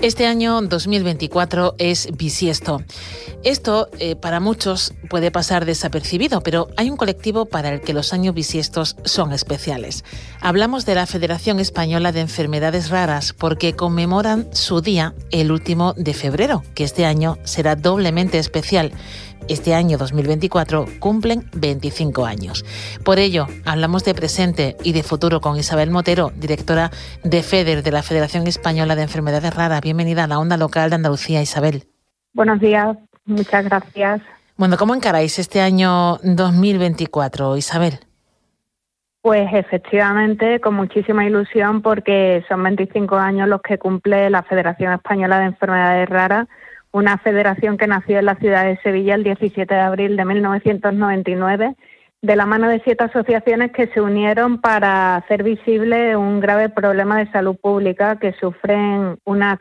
Este año 2024 es bisiesto. Esto eh, para muchos puede pasar desapercibido, pero hay un colectivo para el que los años bisiestos son especiales. Hablamos de la Federación Española de Enfermedades Raras porque conmemoran su día el último de febrero, que este año será doblemente especial este año 2024 cumplen 25 años. Por ello, hablamos de presente y de futuro con Isabel Motero, directora de FEDER, de la Federación Española de Enfermedades Raras. Bienvenida a la onda local de Andalucía, Isabel. Buenos días, muchas gracias. Bueno, ¿cómo encaráis este año 2024, Isabel? Pues efectivamente, con muchísima ilusión porque son 25 años los que cumple la Federación Española de Enfermedades Raras una federación que nació en la ciudad de Sevilla el 17 de abril de 1999, de la mano de siete asociaciones que se unieron para hacer visible un grave problema de salud pública que sufren unas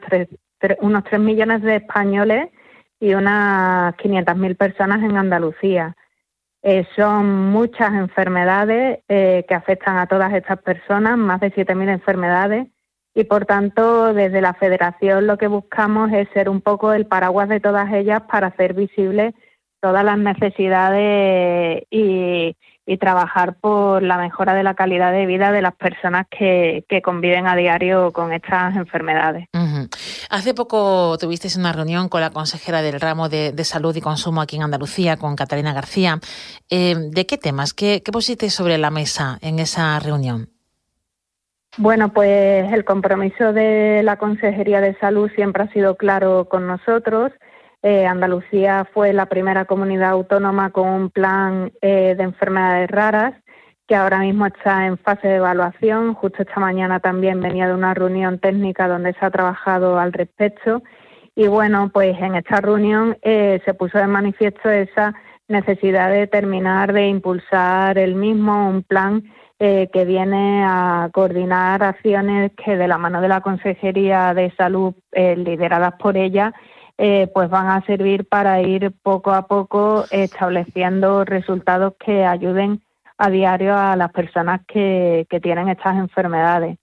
unos 3 millones de españoles y unas 500.000 personas en Andalucía. Eh, son muchas enfermedades eh, que afectan a todas estas personas, más de 7.000 enfermedades y por tanto desde la federación lo que buscamos es ser un poco el paraguas de todas ellas para hacer visibles todas las necesidades y, trabajar por la mejora de la calidad de vida de las personas que, conviven a diario con estas enfermedades. Hace poco tuvisteis una reunión con la consejera del ramo de, salud y consumo aquí en Andalucía, con Catalina García. Eh, ¿De qué temas? ¿Qué, ¿Qué sobre la mesa en esa reunión? Bueno, pues el compromiso de la Consejería de Salud siempre ha sido claro con nosotros. Eh, Andalucía fue la primera comunidad autónoma con un plan eh, de enfermedades raras que ahora mismo está en fase de evaluación. Justo esta mañana también venía de una reunión técnica donde se ha trabajado al respecto. Y bueno, pues en esta reunión eh, se puso de manifiesto esa necesidad de terminar de impulsar el mismo, un plan eh, que viene a coordinar acciones que de la mano de la Consejería de Salud, eh, lideradas por ella, pues van a servir para ir poco a poco estableciendo resultados que ayuden a diario a las personas que, tienen estas enfermedades.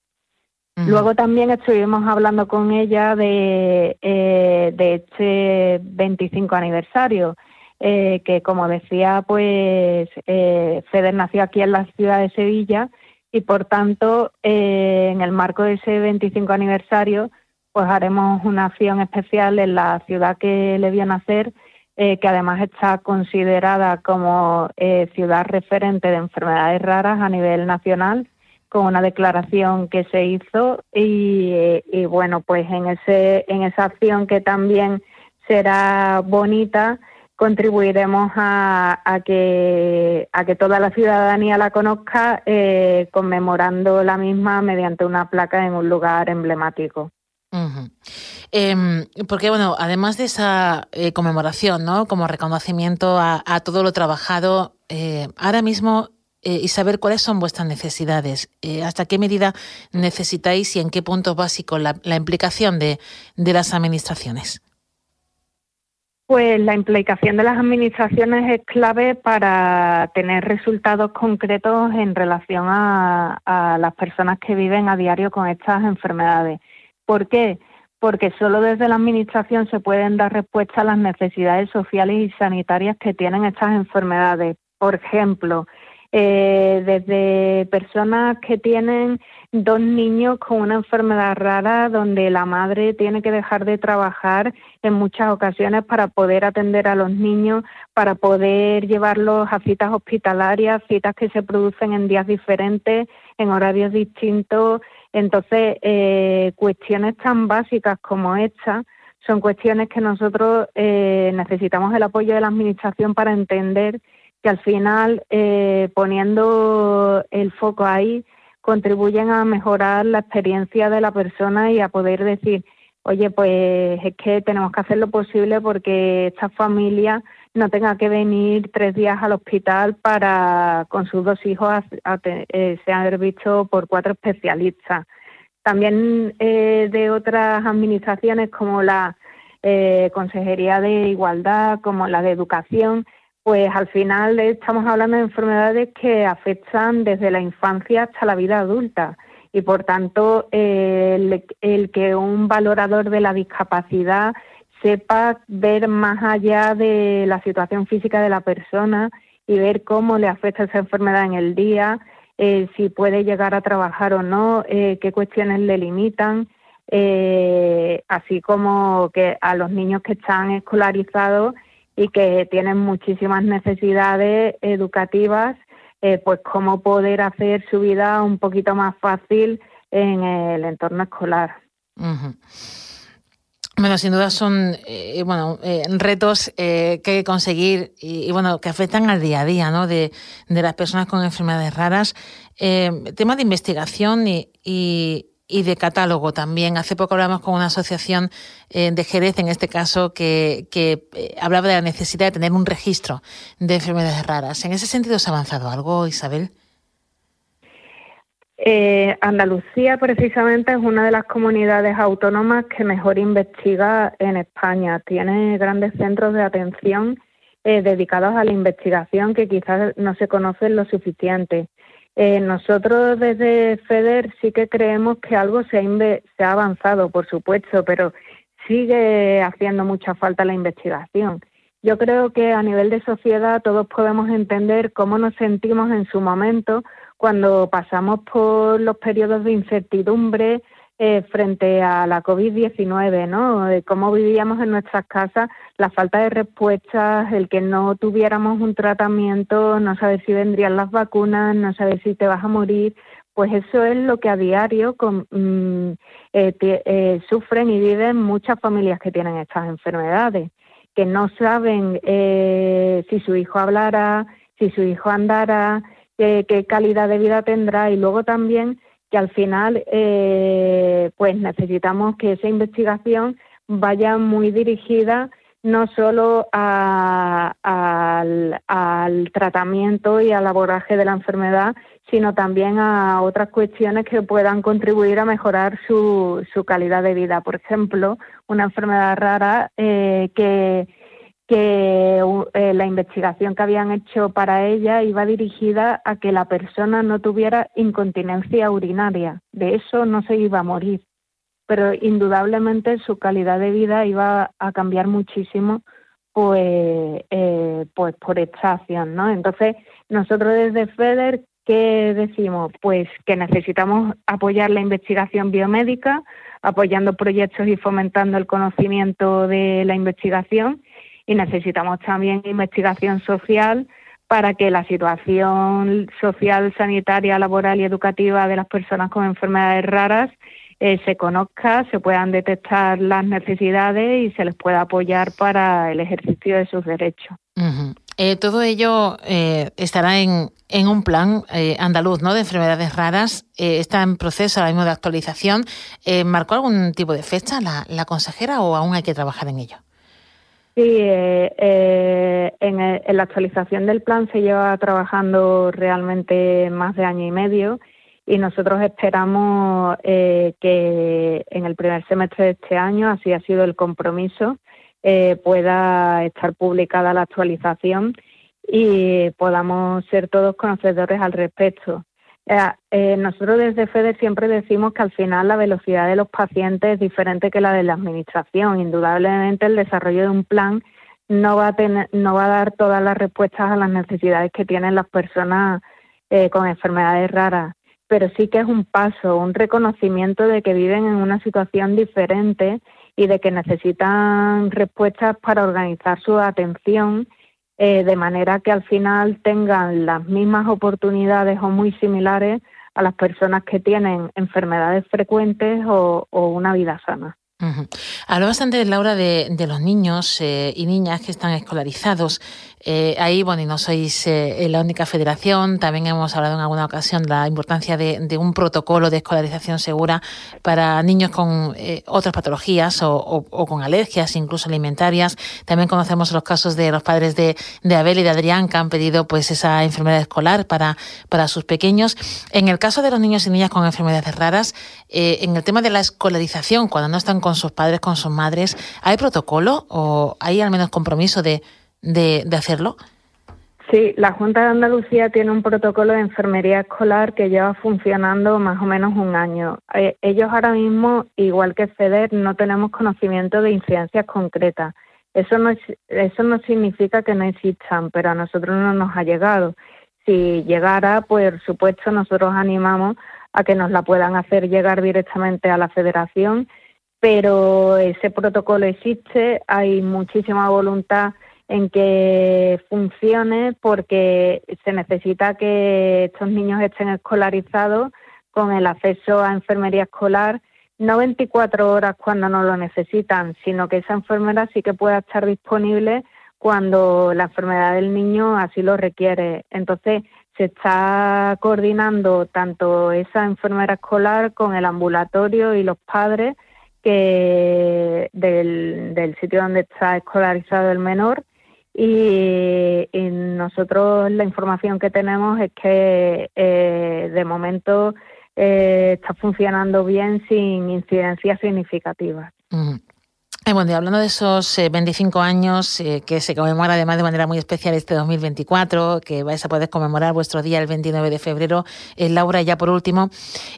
Luego también estuvimos hablando con ella de, de este 25 aniversario eh, que como decía, pues eh, FEDER nació aquí en la ciudad de Sevilla y por tanto eh, en el marco de ese 25 aniversario pues haremos una acción especial en la ciudad que le vio nacer, que además está considerada como ciudad referente de enfermedades raras a nivel nacional con una declaración que se hizo y, y bueno pues en ese en esa acción que también será bonita contribuiremos a, que, a que toda la ciudadanía la conozca eh, conmemorando la misma mediante una placa en un lugar emblemático. Em, porque, bueno, además de esa eh, conmemoración, ¿no? Como reconocimiento a, todo lo trabajado, eh, ahora mismo y saber cuáles son vuestras necesidades, hasta qué medida necesitáis y en qué puntos básicos la, la implicación de, de las administraciones. Pues la implicación de las administraciones es clave para tener resultados concretos en relación a, las personas que viven a diario con estas enfermedades. ¿Por qué? Porque solo desde la administración se pueden dar respuesta a las necesidades sociales y sanitarias que tienen estas enfermedades. Por ejemplo, eh, desde personas que tienen dos niños con una enfermedad rara donde la madre tiene que dejar de trabajar en muchas ocasiones para poder atender a los niños, para poder llevarlos a citas hospitalarias, citas que se producen en días diferentes, en horarios distintos. Entonces, eh, cuestiones tan básicas como esta son cuestiones que nosotros eh, necesitamos el apoyo de la Administración para entender que al final, eh, poniendo el foco ahí, contribuyen a mejorar la experiencia de la persona y a poder decir, oye, pues es que tenemos que hacer lo posible porque esta familia no tenga que venir tres días al hospital para con sus dos hijos a, eh, ser visto por cuatro especialistas. También eh, de otras administraciones como la eh, Consejería de Igualdad, como la de Educación, pues al final estamos hablando de enfermedades que afectan desde la infancia hasta la vida adulta y por tanto el, que un valorador de la discapacidad sepa ver más allá de la situación física de la persona y ver cómo le afecta esa enfermedad en el día, eh, si puede llegar a trabajar o no, eh, qué cuestiones le limitan, eh, así como que a los niños que están escolarizados y que tienen muchísimas necesidades educativas eh, pues cómo poder hacer su vida un poquito más fácil en el entorno escolar. Bueno, sin duda son eh, bueno eh, retos que hay que conseguir y, bueno que afectan al día a día, ¿no? De, de las personas con enfermedades raras. tema de investigación y y de catálogo también. Hace poco hablamos con una asociación eh, de Jerez, en este caso, que, eh, hablaba de la necesidad de tener un registro de enfermedades raras. ¿En ese sentido se ha avanzado algo, Isabel? Eh, Andalucía precisamente es una de las comunidades autónomas que mejor investiga en España. Tiene grandes centros de atención dedicados a la investigación que quizás no se conocen lo suficiente. Eh, nosotros desde FEDER sí que creemos que algo se ha, avanzado, por supuesto, pero sigue haciendo mucha falta la investigación. Yo creo que a nivel de sociedad todos podemos entender cómo nos sentimos en su momento cuando pasamos por los periodos de incertidumbre eh, frente a la COVID-19, ¿no? De cómo vivíamos en nuestras casas, la falta de respuestas, el que no tuviéramos un tratamiento, no saber si vendrían las vacunas, no saber si te vas a morir, pues eso es lo que a diario mm, eh, eh, sufren y viven muchas familias que tienen estas enfermedades, que no saben si su hijo hablará, si su hijo andará, qué calidad de vida tendrá y luego también que al final eh, pues necesitamos que esa investigación vaya muy dirigida no solo al, tratamiento y al abordaje de la enfermedad, sino también a otras cuestiones que puedan contribuir a mejorar su, su calidad de vida. Por ejemplo, una enfermedad rara eh, que que eh, la investigación que habían hecho para ella iba dirigida a que la persona no tuviera incontinencia urinaria. De eso no se iba a morir, pero indudablemente su calidad de vida iba a cambiar muchísimo pues, eh, pues por esta acción, ¿no? Entonces, nosotros desde FEDER, ¿qué decimos? Pues que necesitamos apoyar la investigación biomédica, apoyando proyectos y fomentando el conocimiento de la investigación y necesitamos también investigación social para que la situación social, sanitaria, laboral y educativa de las personas con enfermedades raras eh, se conozca, se puedan detectar las necesidades y se les pueda apoyar para el ejercicio de sus derechos. Eh, todo ello eh, estará en, en, un plan andaluz ¿no? de enfermedades raras. está en proceso ahora mismo de actualización. ¿Marcó algún tipo de fecha la, la consejera o aún hay que trabajar en ello? Sí, eh, eh, en, la actualización del plan se lleva trabajando realmente más de año y medio y nosotros esperamos eh, que en el primer semestre de este año, así ha sido el compromiso, pueda estar publicada la actualización y podamos ser todos conocedores al respecto. Eh, eh, nosotros desde FEDER siempre decimos que al final la velocidad de los pacientes es diferente que la de la administración. Indudablemente el desarrollo de un plan no va a tener, no va a dar todas las respuestas a las necesidades que tienen las personas eh, con enfermedades raras, pero sí que es un paso, un reconocimiento de que viven en una situación diferente y de que necesitan respuestas para organizar su atención eh, de manera que al final tengan las mismas oportunidades o muy similares a las personas que tienen enfermedades frecuentes o una vida sana. Uh Hablabas antes, Laura, de, de los niños eh, y niñas que están escolarizados. Eh, ahí, bueno, y no sois eh, la única federación, también hemos hablado en alguna ocasión de la importancia de, de un protocolo de escolarización segura para niños con otras patologías o, o, con alergias, incluso alimentarias. También conocemos los casos de los padres de, de Abel y de Adrián que han pedido pues esa enfermedad escolar para, para sus pequeños. En el caso de los niños y niñas con enfermedades raras, en el tema de la escolarización, cuando no están con sus padres, con sus madres, ¿hay protocolo o hay al menos compromiso de, de, hacerlo? Sí, la Junta de Andalucía tiene un protocolo de enfermería escolar que lleva funcionando más o menos un año. Eh, ellos ahora mismo, igual que FEDER, no tenemos conocimiento de incidencias concretas. Eso no, eso no significa que no existan, pero a nosotros no nos ha llegado. Si llegara, pues, por supuesto, nosotros animamos a que nos la puedan hacer llegar directamente a la federación, pero ese protocolo existe, hay muchísima voluntad en que funcione porque se necesita que estos niños estén escolarizados con el acceso a enfermería escolar, no 24 horas cuando no lo necesitan, sino que esa enfermera sí que pueda estar disponible cuando la enfermedad del niño así lo requiere. Entonces, se está coordinando tanto esa enfermera escolar con el ambulatorio y los padres que del, del sitio donde está escolarizado el menor y, nosotros la información que tenemos es que eh, de momento eh, está funcionando bien sin incidencias significativas. Eh, bueno, y hablando de esos 25 años que se conmemora además de manera muy especial este 2024, que vais a poder conmemorar vuestro día el 29 de febrero, Laura, ya por último,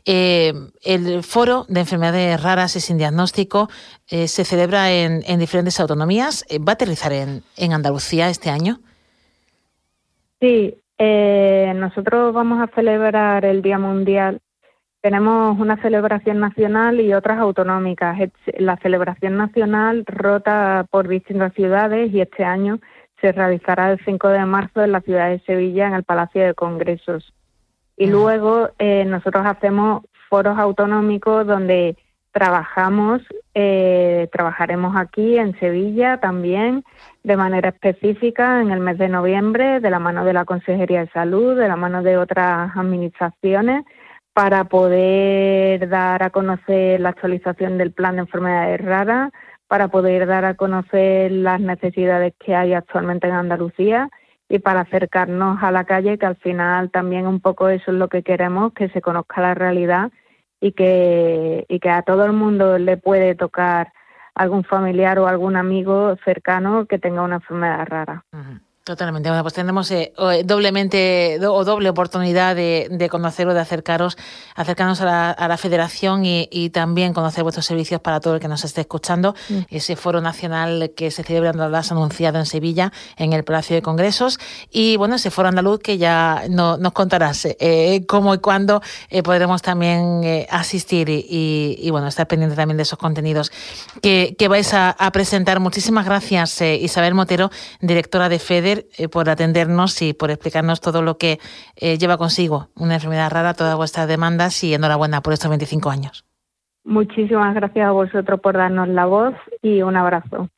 el foro de enfermedades raras y sin diagnóstico se celebra en, diferentes autonomías. ¿Va a aterrizar en, en Andalucía este año? Sí, nosotros vamos a celebrar el Día Mundial tenemos una celebración nacional y otras autonómicas. La celebración nacional rota por distintas ciudades y este año se realizará el 5 de marzo en la ciudad de Sevilla, en el Palacio de Congresos. Y luego eh, nosotros hacemos foros autonómicos donde trabajamos, eh, trabajaremos aquí en Sevilla también de manera específica en el mes de noviembre de la mano de la Consejería de Salud, de la mano de otras administraciones para poder dar a conocer la actualización del plan de enfermedades raras, para poder dar a conocer las necesidades que hay actualmente en Andalucía y para acercarnos a la calle, que al final también un poco eso es lo que queremos, que se conozca la realidad y que, y que a todo el mundo le puede tocar algún familiar o algún amigo cercano que tenga una enfermedad rara. Totalmente. Bueno, pues tendremos eh, eh, doblemente o doble oportunidad de, de conocer o de acercaros, acercarnos a la, federación y, también conocer vuestros servicios para todo el que nos esté escuchando. Mm. Ese foro nacional que se celebra en has anunciado en Sevilla, en el Palacio de Congresos. Y bueno, ese foro andaluz que ya no, nos contarás eh, cómo y cuándo podremos también asistir y, bueno, estar pendiente también de esos contenidos que, vais a, a presentar. Muchísimas gracias, Isabel Motero, directora de FEDER eh, por atendernos y por explicarnos todo lo que eh, lleva consigo una enfermedad rara, todas vuestras demandas y enhorabuena por estos 25 años. Muchísimas gracias a vosotros por darnos la voz y un abrazo.